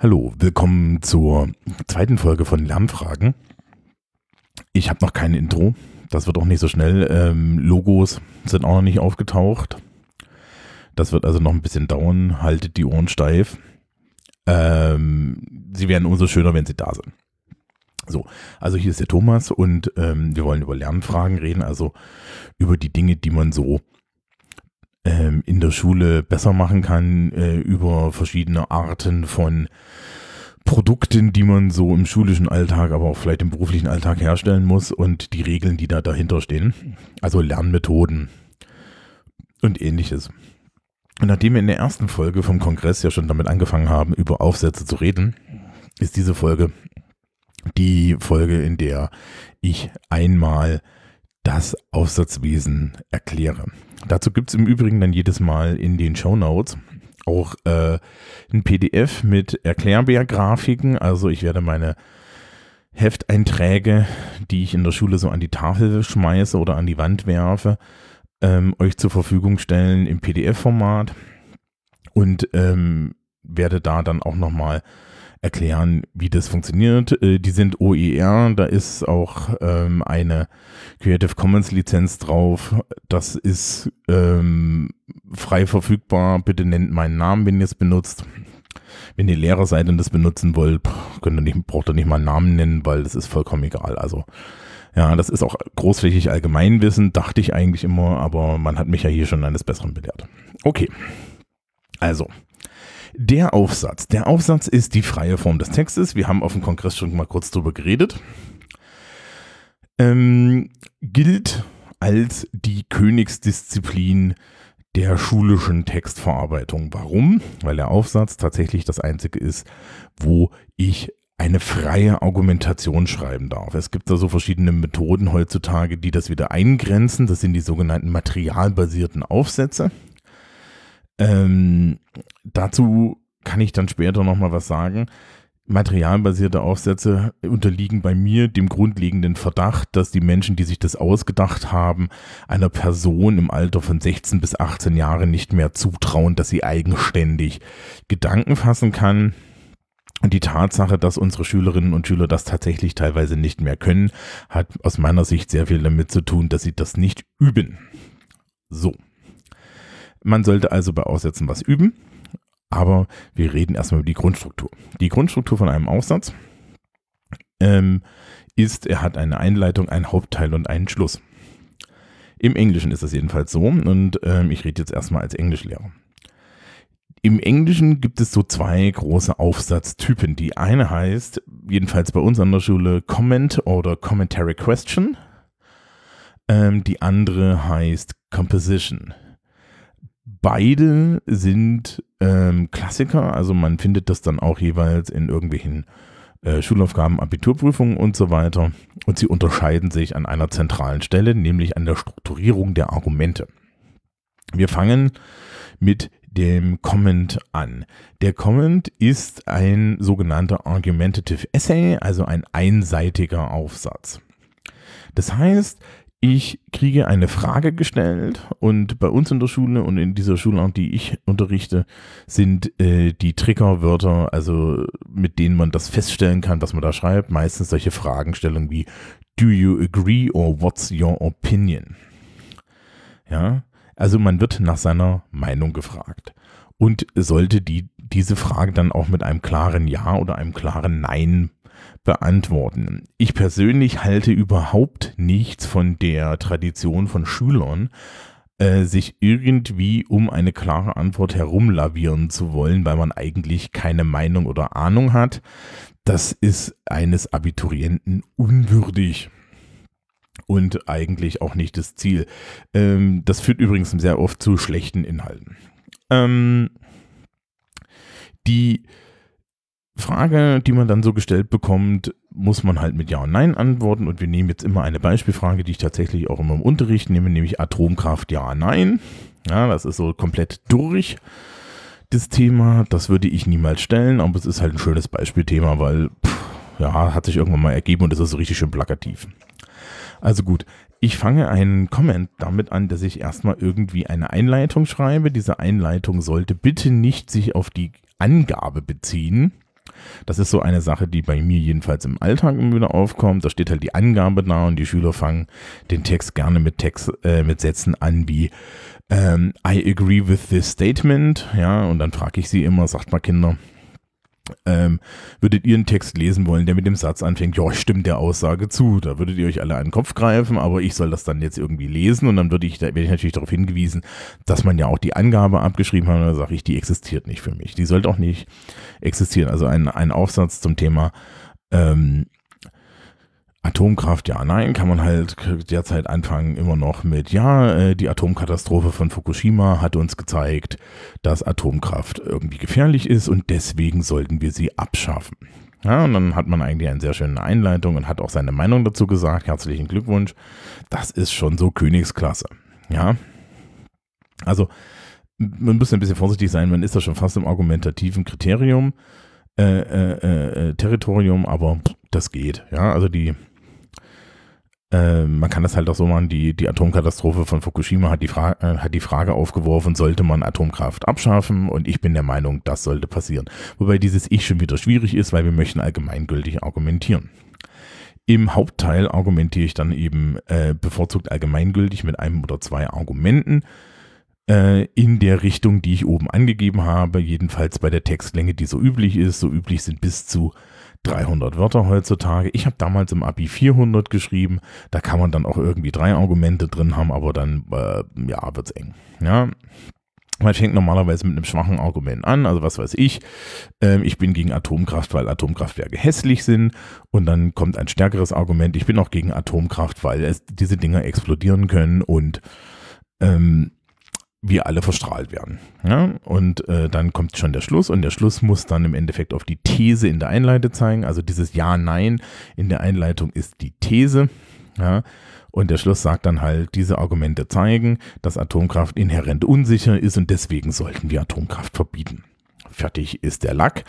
Hallo, willkommen zur zweiten Folge von Lernfragen. Ich habe noch kein Intro, das wird auch nicht so schnell. Ähm, Logos sind auch noch nicht aufgetaucht. Das wird also noch ein bisschen dauern. Haltet die Ohren steif. Ähm, sie werden umso schöner, wenn sie da sind. So, also hier ist der Thomas und ähm, wir wollen über Lernfragen reden, also über die Dinge, die man so ähm, in der Schule besser machen kann, äh, über verschiedene Arten von Produkten, die man so im schulischen Alltag, aber auch vielleicht im beruflichen Alltag herstellen muss und die Regeln, die da dahinter stehen. Also Lernmethoden und ähnliches. Und nachdem wir in der ersten Folge vom Kongress ja schon damit angefangen haben, über Aufsätze zu reden, ist diese Folge die Folge, in der ich einmal das Aufsatzwesen erkläre. Dazu gibt es im Übrigen dann jedes Mal in den Show Notes auch äh, ein PDF mit Erklärbär-Grafiken. Also ich werde meine Hefteinträge, die ich in der Schule so an die Tafel schmeiße oder an die Wand werfe, ähm, euch zur Verfügung stellen im PDF-Format und ähm, werde da dann auch nochmal erklären, wie das funktioniert. Äh, die sind OER, da ist auch ähm, eine Creative Commons Lizenz drauf. Das ist ähm, frei verfügbar. Bitte nennt meinen Namen, wenn ihr es benutzt. Wenn ihr Lehrer seid und das benutzen wollt, könnt ihr nicht, braucht ihr nicht mal einen Namen nennen, weil das ist vollkommen egal. Also ja, das ist auch großflächig Allgemeinwissen, dachte ich eigentlich immer, aber man hat mich ja hier schon eines Besseren belehrt. Okay. Also, der Aufsatz. Der Aufsatz ist die freie Form des Textes. Wir haben auf dem Kongress schon mal kurz drüber geredet. Ähm, gilt als die Königsdisziplin der schulischen Textverarbeitung. Warum? Weil der Aufsatz tatsächlich das einzige ist, wo ich eine freie Argumentation schreiben darf. Es gibt da so verschiedene Methoden heutzutage, die das wieder eingrenzen. Das sind die sogenannten materialbasierten Aufsätze. Ähm, dazu kann ich dann später nochmal was sagen. Materialbasierte Aufsätze unterliegen bei mir dem grundlegenden Verdacht, dass die Menschen, die sich das ausgedacht haben, einer Person im Alter von 16 bis 18 Jahren nicht mehr zutrauen, dass sie eigenständig Gedanken fassen kann. Und die Tatsache, dass unsere Schülerinnen und Schüler das tatsächlich teilweise nicht mehr können, hat aus meiner Sicht sehr viel damit zu tun, dass sie das nicht üben. So. Man sollte also bei Aussätzen was üben, aber wir reden erstmal über die Grundstruktur. Die Grundstruktur von einem Aufsatz ähm, ist, er hat eine Einleitung, einen Hauptteil und einen Schluss. Im Englischen ist das jedenfalls so und ähm, ich rede jetzt erstmal als Englischlehrer. Im Englischen gibt es so zwei große Aufsatztypen. Die eine heißt, jedenfalls bei uns an der Schule, Comment oder Commentary Question. Ähm, die andere heißt Composition. Beide sind ähm, Klassiker, also man findet das dann auch jeweils in irgendwelchen äh, Schulaufgaben, Abiturprüfungen und so weiter. Und sie unterscheiden sich an einer zentralen Stelle, nämlich an der Strukturierung der Argumente. Wir fangen mit dem Comment an. Der Comment ist ein sogenannter Argumentative Essay, also ein einseitiger Aufsatz. Das heißt, ich kriege eine Frage gestellt und bei uns in der Schule und in dieser Schulart, die ich unterrichte, sind äh, die Triggerwörter, also mit denen man das feststellen kann, was man da schreibt, meistens solche Fragestellungen wie Do you agree or what's your opinion? Ja, also man wird nach seiner Meinung gefragt und sollte die, diese Frage dann auch mit einem klaren Ja oder einem klaren Nein beantworten. Ich persönlich halte überhaupt nichts von der Tradition von Schülern, äh, sich irgendwie um eine klare Antwort herumlavieren zu wollen, weil man eigentlich keine Meinung oder Ahnung hat. Das ist eines Abiturienten unwürdig und eigentlich auch nicht das Ziel. Ähm, das führt übrigens sehr oft zu schlechten Inhalten. Ähm, die Frage, die man dann so gestellt bekommt, muss man halt mit Ja und Nein antworten. Und wir nehmen jetzt immer eine Beispielfrage, die ich tatsächlich auch immer im Unterricht nehme, nämlich Atomkraft Ja, Nein. Ja, das ist so komplett durch das Thema. Das würde ich niemals stellen, aber es ist halt ein schönes Beispielthema, weil, pff, ja, hat sich irgendwann mal ergeben und es ist so richtig schön plakativ. Also gut, ich fange einen Comment damit an, dass ich erstmal irgendwie eine Einleitung schreibe. Diese Einleitung sollte bitte nicht sich auf die Angabe beziehen, Das ist so eine Sache, die bei mir jedenfalls im Alltag immer wieder aufkommt. Da steht halt die Angabe da und die Schüler fangen den Text gerne mit Text, äh, mit Sätzen an wie ähm, I agree with this statement. Ja, und dann frage ich sie immer, sagt mal Kinder, ähm, würdet ihr einen Text lesen wollen, der mit dem Satz anfängt, ja, stimmt der Aussage zu. Da würdet ihr euch alle an den Kopf greifen, aber ich soll das dann jetzt irgendwie lesen und dann würde ich, da werde ich natürlich darauf hingewiesen, dass man ja auch die Angabe abgeschrieben hat und dann sage ich, die existiert nicht für mich. Die sollte auch nicht existieren. Also ein, ein Aufsatz zum Thema ähm, Atomkraft, ja, nein, kann man halt derzeit anfangen immer noch mit, ja, äh, die Atomkatastrophe von Fukushima hat uns gezeigt, dass Atomkraft irgendwie gefährlich ist und deswegen sollten wir sie abschaffen. Ja, und dann hat man eigentlich eine sehr schöne Einleitung und hat auch seine Meinung dazu gesagt. Herzlichen Glückwunsch. Das ist schon so Königsklasse. Ja. Also, man muss ein bisschen vorsichtig sein, man ist da schon fast im argumentativen Kriterium, äh, äh, äh, Territorium, aber das geht. Ja, also die, äh, man kann das halt auch so machen, die, die Atomkatastrophe von Fukushima hat die, Fra äh, hat die Frage aufgeworfen, sollte man Atomkraft abschaffen? Und ich bin der Meinung, das sollte passieren. Wobei dieses Ich schon wieder schwierig ist, weil wir möchten allgemeingültig argumentieren. Im Hauptteil argumentiere ich dann eben äh, bevorzugt allgemeingültig mit einem oder zwei Argumenten äh, in der Richtung, die ich oben angegeben habe, jedenfalls bei der Textlänge, die so üblich ist. So üblich sind bis zu 300 Wörter heutzutage. Ich habe damals im Abi 400 geschrieben. Da kann man dann auch irgendwie drei Argumente drin haben, aber dann, äh, ja, wird's eng. Ja. Man fängt normalerweise mit einem schwachen Argument an, also was weiß ich, äh, ich bin gegen Atomkraft, weil Atomkraftwerke hässlich sind und dann kommt ein stärkeres Argument, ich bin auch gegen Atomkraft, weil es, diese Dinger explodieren können und ähm, wir alle verstrahlt werden. Ja? Und äh, dann kommt schon der Schluss und der Schluss muss dann im Endeffekt auf die These in der Einleitung zeigen. Also dieses Ja, Nein in der Einleitung ist die These. Ja? Und der Schluss sagt dann halt, diese Argumente zeigen, dass Atomkraft inhärent unsicher ist und deswegen sollten wir Atomkraft verbieten. Fertig ist der Lack.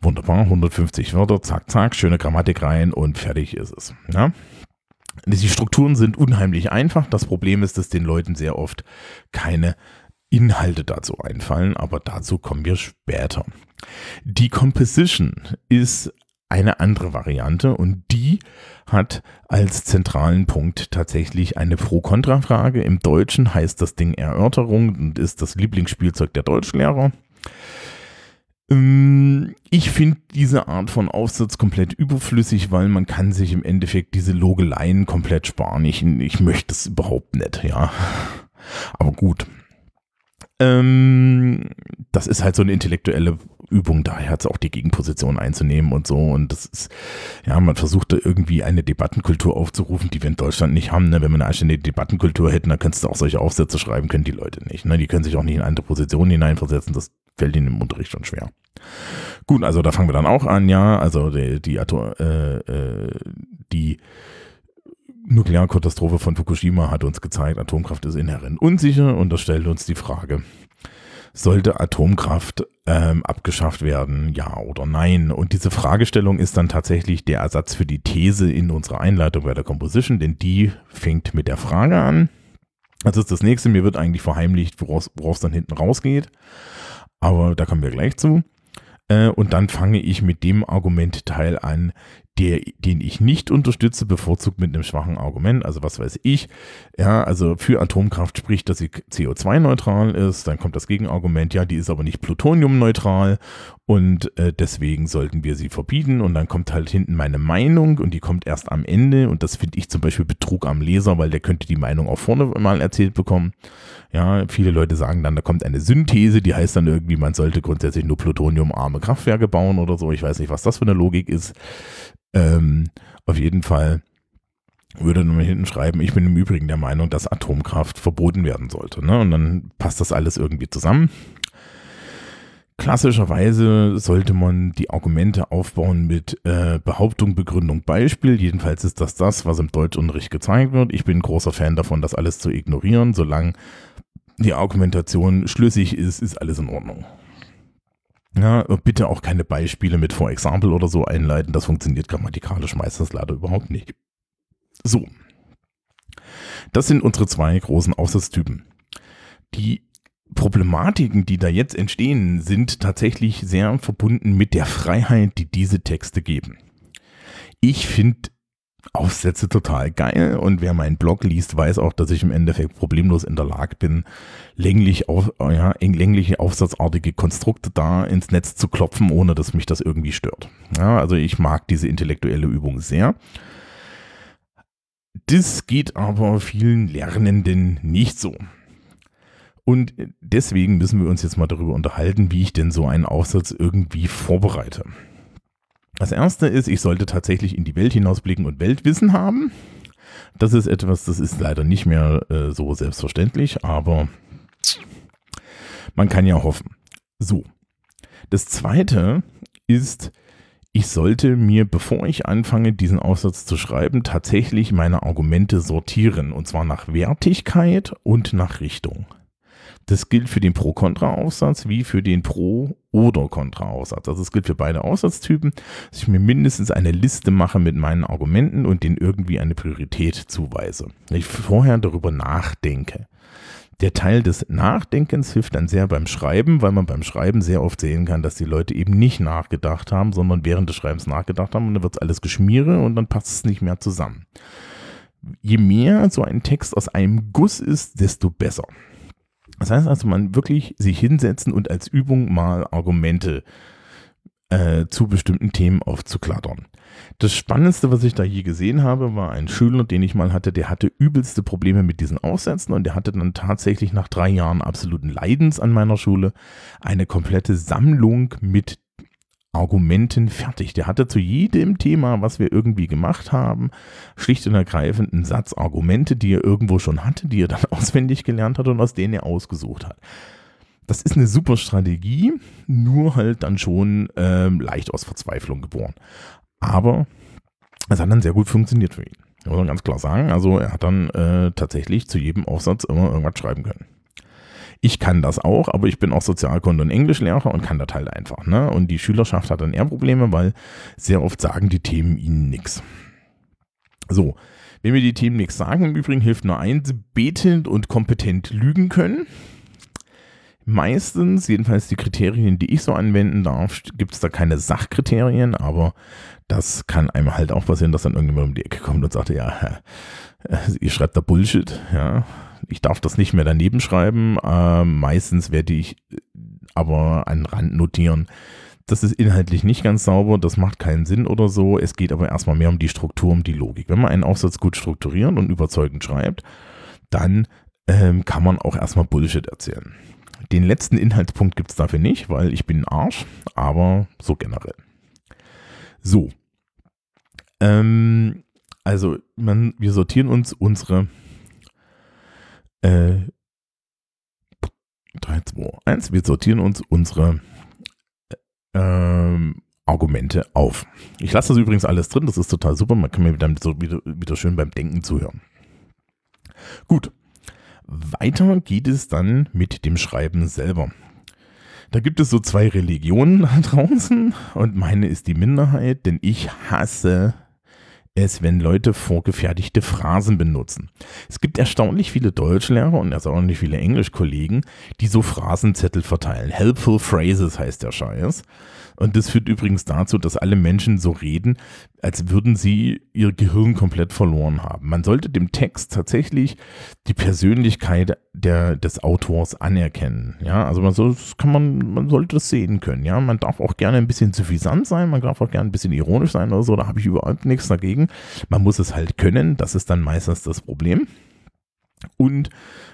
Wunderbar, 150 Wörter, zack, zack, schöne Grammatik rein und fertig ist es. Ja? Die Strukturen sind unheimlich einfach. Das Problem ist, dass den Leuten sehr oft keine Inhalte dazu einfallen, aber dazu kommen wir später. Die Composition ist eine andere Variante und die hat als zentralen Punkt tatsächlich eine Pro-Kontra-Frage. Im Deutschen heißt das Ding Erörterung und ist das Lieblingsspielzeug der Deutschlehrer. Ich finde diese Art von Aufsatz komplett überflüssig, weil man kann sich im Endeffekt diese Logeleien komplett sparen. Ich, ich möchte es überhaupt nicht, ja. Aber gut. Ähm, das ist halt so eine intellektuelle Übung, daher hat es auch die Gegenposition einzunehmen und so. Und das ist, ja, man versucht da irgendwie eine Debattenkultur aufzurufen, die wir in Deutschland nicht haben. Ne? Wenn wir eine anständige Debattenkultur hätten, dann könntest du auch solche Aufsätze schreiben, können die Leute nicht. Ne? Die können sich auch nicht in andere Positionen hineinversetzen. Das fällt ihnen im Unterricht schon schwer. Gut, also da fangen wir dann auch an, ja. Also die, die, äh, äh, die Nuklearkatastrophe von Fukushima hat uns gezeigt, Atomkraft ist inhärent unsicher und das stellt uns die Frage, sollte Atomkraft ähm, abgeschafft werden, ja oder nein? Und diese Fragestellung ist dann tatsächlich der Ersatz für die These in unserer Einleitung bei der Composition, denn die fängt mit der Frage an. Das ist das nächste, mir wird eigentlich verheimlicht, woraus es dann hinten rausgeht. Aber da kommen wir gleich zu. Äh, und dann fange ich mit dem Argumentteil an, der, den ich nicht unterstütze, bevorzugt mit einem schwachen Argument. Also was weiß ich. Ja, also für Atomkraft spricht, dass sie CO2-neutral ist. Dann kommt das Gegenargument, ja, die ist aber nicht plutoniumneutral und äh, deswegen sollten wir sie verbieten. Und dann kommt halt hinten meine Meinung und die kommt erst am Ende. Und das finde ich zum Beispiel Betrug am Leser, weil der könnte die Meinung auch vorne mal erzählt bekommen. Ja, viele Leute sagen dann, da kommt eine Synthese, die heißt dann irgendwie, man sollte grundsätzlich nur plutoniumarme Kraftwerke bauen oder so. Ich weiß nicht, was das für eine Logik ist. Ähm, auf jeden Fall würde man hinten schreiben, ich bin im Übrigen der Meinung, dass Atomkraft verboten werden sollte. Ne? Und dann passt das alles irgendwie zusammen. Klassischerweise sollte man die Argumente aufbauen mit äh, Behauptung, Begründung, Beispiel. Jedenfalls ist das das, was im Deutschunterricht gezeigt wird. Ich bin großer Fan davon, das alles zu ignorieren. Solange die Argumentation schlüssig ist, ist alles in Ordnung. Ja, bitte auch keine Beispiele mit For Example oder so einleiten. Das funktioniert grammatikalisch meistens leider überhaupt nicht. So. Das sind unsere zwei großen Aufsatztypen. Die Problematiken, die da jetzt entstehen, sind tatsächlich sehr verbunden mit der Freiheit, die diese Texte geben. Ich finde Aufsätze total geil und wer meinen Blog liest, weiß auch, dass ich im Endeffekt problemlos in der Lage bin, länglich auf, ja, längliche aufsatzartige Konstrukte da ins Netz zu klopfen, ohne dass mich das irgendwie stört. Ja, also ich mag diese intellektuelle Übung sehr. Das geht aber vielen Lernenden nicht so. Und deswegen müssen wir uns jetzt mal darüber unterhalten, wie ich denn so einen Aufsatz irgendwie vorbereite. Das erste ist, ich sollte tatsächlich in die Welt hinausblicken und Weltwissen haben. Das ist etwas, das ist leider nicht mehr äh, so selbstverständlich, aber man kann ja hoffen. So. Das zweite ist, ich sollte mir, bevor ich anfange, diesen Aufsatz zu schreiben, tatsächlich meine Argumente sortieren. Und zwar nach Wertigkeit und nach Richtung. Das gilt für den Pro-Kontra-Aufsatz wie für den Pro- oder Kontra-Aufsatz. Also es gilt für beide Aufsatztypen, dass ich mir mindestens eine Liste mache mit meinen Argumenten und denen irgendwie eine Priorität zuweise. Ich vorher darüber nachdenke. Der Teil des Nachdenkens hilft dann sehr beim Schreiben, weil man beim Schreiben sehr oft sehen kann, dass die Leute eben nicht nachgedacht haben, sondern während des Schreibens nachgedacht haben und dann wird alles geschmiere und dann passt es nicht mehr zusammen. Je mehr so ein Text aus einem Guss ist, desto besser. Das heißt also, man wirklich sich hinsetzen und als Übung mal Argumente äh, zu bestimmten Themen aufzuklattern. Das Spannendste, was ich da je gesehen habe, war ein Schüler, den ich mal hatte, der hatte übelste Probleme mit diesen Aufsätzen und der hatte dann tatsächlich nach drei Jahren absoluten Leidens an meiner Schule eine komplette Sammlung mit Argumenten fertig. Der hatte zu jedem Thema, was wir irgendwie gemacht haben, schlicht und ergreifend einen Satz Argumente, die er irgendwo schon hatte, die er dann auswendig gelernt hat und aus denen er ausgesucht hat. Das ist eine super Strategie, nur halt dann schon ähm, leicht aus Verzweiflung geboren. Aber es hat dann sehr gut funktioniert für ihn. Muss man ganz klar sagen. Also er hat dann äh, tatsächlich zu jedem Aufsatz immer irgendwas schreiben können ich kann das auch, aber ich bin auch Sozialkunde und Englischlehrer und kann das halt einfach. Ne? Und die Schülerschaft hat dann eher Probleme, weil sehr oft sagen die Themen ihnen nichts. So, wenn mir die Themen nichts sagen, im Übrigen hilft nur eins, betend und kompetent lügen können. Meistens, jedenfalls die Kriterien, die ich so anwenden darf, gibt es da keine Sachkriterien, aber das kann einem halt auch passieren, dass dann irgendjemand um die Ecke kommt und sagt, ja, ihr schreibt da Bullshit, ja, ich darf das nicht mehr daneben schreiben. Äh, meistens werde ich aber an Rand notieren. Das ist inhaltlich nicht ganz sauber, das macht keinen Sinn oder so. Es geht aber erstmal mehr um die Struktur, um die Logik. Wenn man einen Aufsatz gut strukturiert und überzeugend schreibt, dann ähm, kann man auch erstmal Bullshit erzählen. Den letzten Inhaltspunkt gibt es dafür nicht, weil ich bin ein Arsch, aber so generell. So. Ähm, also, man, wir sortieren uns unsere äh, 3, 2, 1. Wir sortieren uns unsere ähm, Argumente auf. Ich lasse das übrigens alles drin, das ist total super. Man kann mir dann so wieder, wieder schön beim Denken zuhören. Gut. Weiter geht es dann mit dem Schreiben selber. Da gibt es so zwei Religionen da draußen und meine ist die Minderheit, denn ich hasse es, wenn Leute vorgefertigte Phrasen benutzen. Es gibt erstaunlich viele Deutschlehrer und erstaunlich viele Englischkollegen, die so Phrasenzettel verteilen. Helpful Phrases heißt der Scheiß. Und das führt übrigens dazu, dass alle Menschen so reden, als würden sie ihr Gehirn komplett verloren haben. Man sollte dem Text tatsächlich die Persönlichkeit der, des Autors anerkennen. Ja, also man, soll, kann man, man sollte das sehen können. Ja, man darf auch gerne ein bisschen suffisant sein, man darf auch gerne ein bisschen ironisch sein oder so, da habe ich überhaupt nichts dagegen. Man muss es halt können, das ist dann meistens das Problem. Und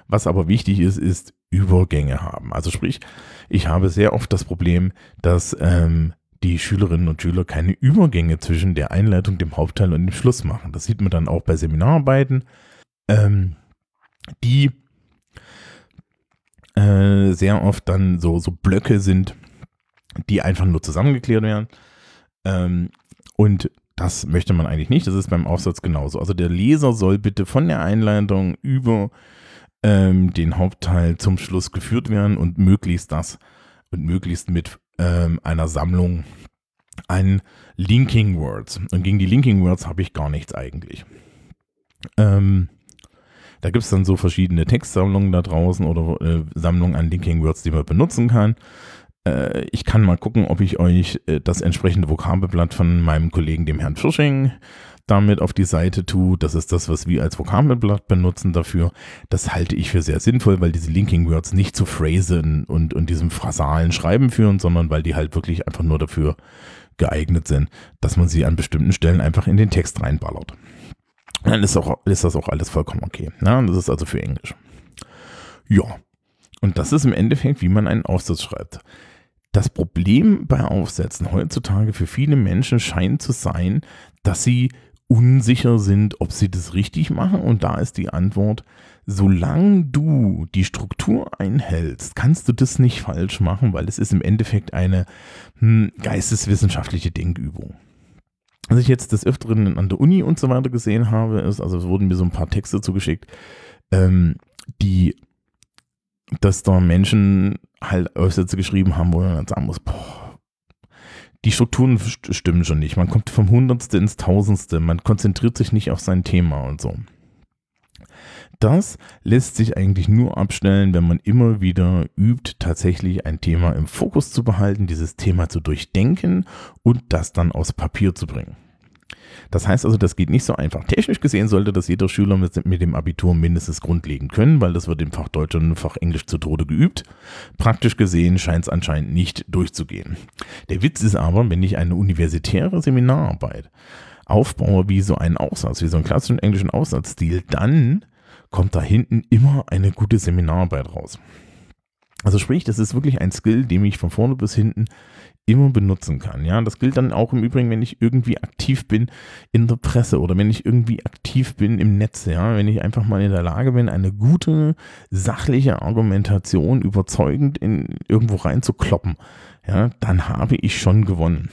was aber wichtig ist, ist Übergänge haben. Also sprich, ich habe sehr oft das Problem, dass ähm, die Schülerinnen und Schüler keine Übergänge zwischen der Einleitung, dem Hauptteil und dem Schluss machen. Das sieht man dann auch bei Seminararbeiten, ähm, die äh, sehr oft dann so, so Blöcke sind, die einfach nur zusammengeklärt werden. Ähm, und das möchte man eigentlich nicht. Das ist beim Aufsatz genauso. Also der Leser soll bitte von der Einleitung über ähm, den Hauptteil zum Schluss geführt werden und möglichst das und möglichst mit ähm, einer Sammlung an Linking Words. Und gegen die Linking Words habe ich gar nichts eigentlich. Ähm, Da gibt es dann so verschiedene Textsammlungen da draußen oder äh, Sammlungen an Linking Words, die man benutzen kann. Äh, ich kann mal gucken, ob ich euch äh, das entsprechende Vokabelblatt von meinem Kollegen, dem Herrn Fisching, damit auf die Seite tue. Das ist das, was wir als Vokabelblatt benutzen dafür. Das halte ich für sehr sinnvoll, weil diese Linking Words nicht zu Phrasen und, und diesem phrasalen Schreiben führen, sondern weil die halt wirklich einfach nur dafür geeignet sind, dass man sie an bestimmten Stellen einfach in den Text reinballert. Dann ist, auch, ist das auch alles vollkommen okay. Ja, das ist also für Englisch. Ja. Und das ist im Endeffekt, wie man einen Aufsatz schreibt. Das Problem bei Aufsätzen heutzutage für viele Menschen scheint zu sein, dass sie unsicher sind, ob sie das richtig machen. Und da ist die Antwort, solange du die Struktur einhältst, kannst du das nicht falsch machen, weil es ist im Endeffekt eine hm, geisteswissenschaftliche Denkübung. Was ich jetzt des Öfteren an der Uni und so weiter gesehen habe, ist, also es wurden mir so ein paar Texte zugeschickt, ähm, die, dass da Menschen halt Aufsätze geschrieben haben, wo man dann sagen muss, boah, die Strukturen stimmen schon nicht. Man kommt vom Hundertste ins Tausendste. Man konzentriert sich nicht auf sein Thema und so. Das lässt sich eigentlich nur abstellen, wenn man immer wieder übt, tatsächlich ein Thema im Fokus zu behalten, dieses Thema zu durchdenken und das dann aus Papier zu bringen. Das heißt also, das geht nicht so einfach. Technisch gesehen sollte das jeder Schüler mit, mit dem Abitur mindestens grundlegend können, weil das wird im Fach Deutsch und im Fach Englisch zu Tode geübt. Praktisch gesehen scheint es anscheinend nicht durchzugehen. Der Witz ist aber, wenn ich eine universitäre Seminararbeit aufbaue wie so einen Aufsatz, wie so einen klassischen englischen Aufsatzstil, dann kommt da hinten immer eine gute Seminararbeit raus. Also sprich, das ist wirklich ein Skill, den ich von vorne bis hinten immer benutzen kann. Ja, das gilt dann auch im Übrigen, wenn ich irgendwie aktiv bin in der Presse oder wenn ich irgendwie aktiv bin im Netz. Ja, wenn ich einfach mal in der Lage bin, eine gute sachliche Argumentation überzeugend in irgendwo reinzukloppen, ja, dann habe ich schon gewonnen.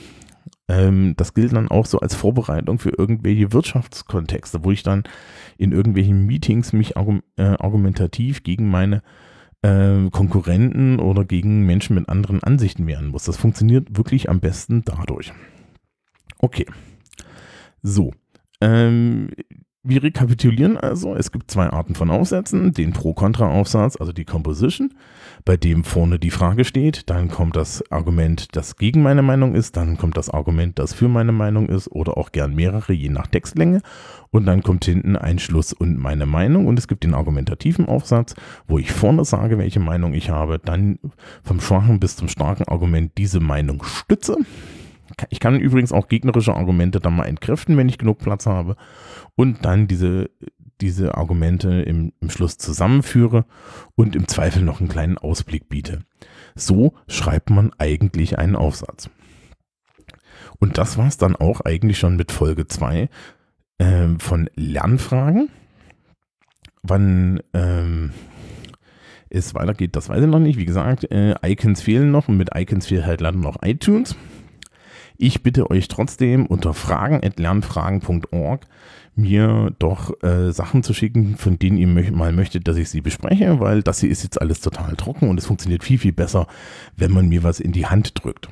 Ähm, das gilt dann auch so als Vorbereitung für irgendwelche Wirtschaftskontexte, wo ich dann in irgendwelchen Meetings mich argum äh, argumentativ gegen meine äh, Konkurrenten oder gegen Menschen mit anderen Ansichten wehren muss. Das funktioniert wirklich am besten dadurch. Okay. So. Ähm, wir rekapitulieren also, es gibt zwei Arten von Aufsätzen, den Pro-Kontra-Aufsatz, also die Composition, bei dem vorne die Frage steht, dann kommt das Argument, das gegen meine Meinung ist, dann kommt das Argument, das für meine Meinung ist oder auch gern mehrere, je nach Textlänge und dann kommt hinten ein Schluss und meine Meinung und es gibt den argumentativen Aufsatz, wo ich vorne sage, welche Meinung ich habe, dann vom schwachen bis zum starken Argument diese Meinung stütze. Ich kann übrigens auch gegnerische Argumente dann mal entkräften, wenn ich genug Platz habe und dann diese, diese Argumente im, im Schluss zusammenführe und im Zweifel noch einen kleinen Ausblick biete. So schreibt man eigentlich einen Aufsatz. Und das war es dann auch eigentlich schon mit Folge 2 äh, von Lernfragen. Wann ähm, es weitergeht, das weiß ich noch nicht. Wie gesagt, äh, Icons fehlen noch und mit Icons fehlt halt leider noch iTunes. Ich bitte euch trotzdem unter fragen.lernfragen.org mir doch äh, Sachen zu schicken, von denen ihr möcht mal möchtet, dass ich sie bespreche, weil das hier ist jetzt alles total trocken und es funktioniert viel, viel besser, wenn man mir was in die Hand drückt.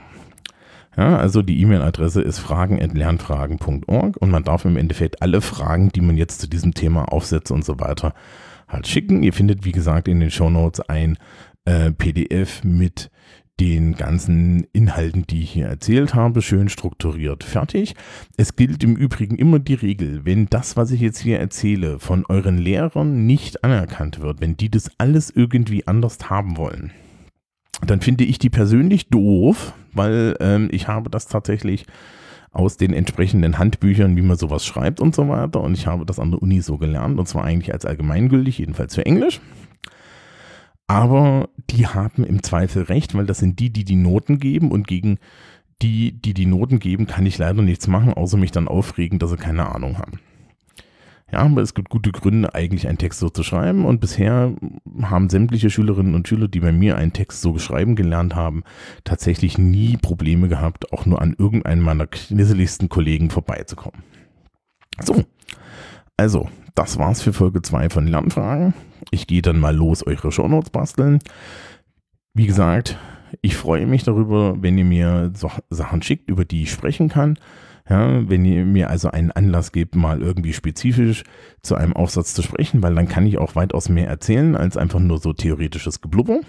Ja, also die E-Mail-Adresse ist fragen.lernfragen.org und man darf im Endeffekt alle Fragen, die man jetzt zu diesem Thema aufsetzt und so weiter, halt schicken. Ihr findet, wie gesagt, in den Show Notes ein äh, PDF mit den ganzen Inhalten, die ich hier erzählt habe, schön strukturiert fertig. Es gilt im Übrigen immer die Regel, wenn das, was ich jetzt hier erzähle, von euren Lehrern nicht anerkannt wird, wenn die das alles irgendwie anders haben wollen, dann finde ich die persönlich doof, weil ähm, ich habe das tatsächlich aus den entsprechenden Handbüchern, wie man sowas schreibt und so weiter. Und ich habe das an der Uni so gelernt, und zwar eigentlich als allgemeingültig, jedenfalls für Englisch. Aber die haben im Zweifel recht, weil das sind die, die die Noten geben und gegen die, die die Noten geben, kann ich leider nichts machen, außer mich dann aufregen, dass sie keine Ahnung haben. Ja, aber es gibt gute Gründe, eigentlich einen Text so zu schreiben und bisher haben sämtliche Schülerinnen und Schüler, die bei mir einen Text so schreiben gelernt haben, tatsächlich nie Probleme gehabt, auch nur an irgendeinen meiner knisseligsten Kollegen vorbeizukommen. So, also, das war's für Folge 2 von Lernfragen. Ich gehe dann mal los, eure Shownotes basteln. Wie gesagt, ich freue mich darüber, wenn ihr mir so Sachen schickt, über die ich sprechen kann. Ja, wenn ihr mir also einen Anlass gebt, mal irgendwie spezifisch zu einem Aufsatz zu sprechen, weil dann kann ich auch weitaus mehr erzählen als einfach nur so theoretisches Geblubber.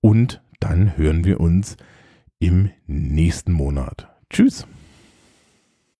Und dann hören wir uns im nächsten Monat. Tschüss.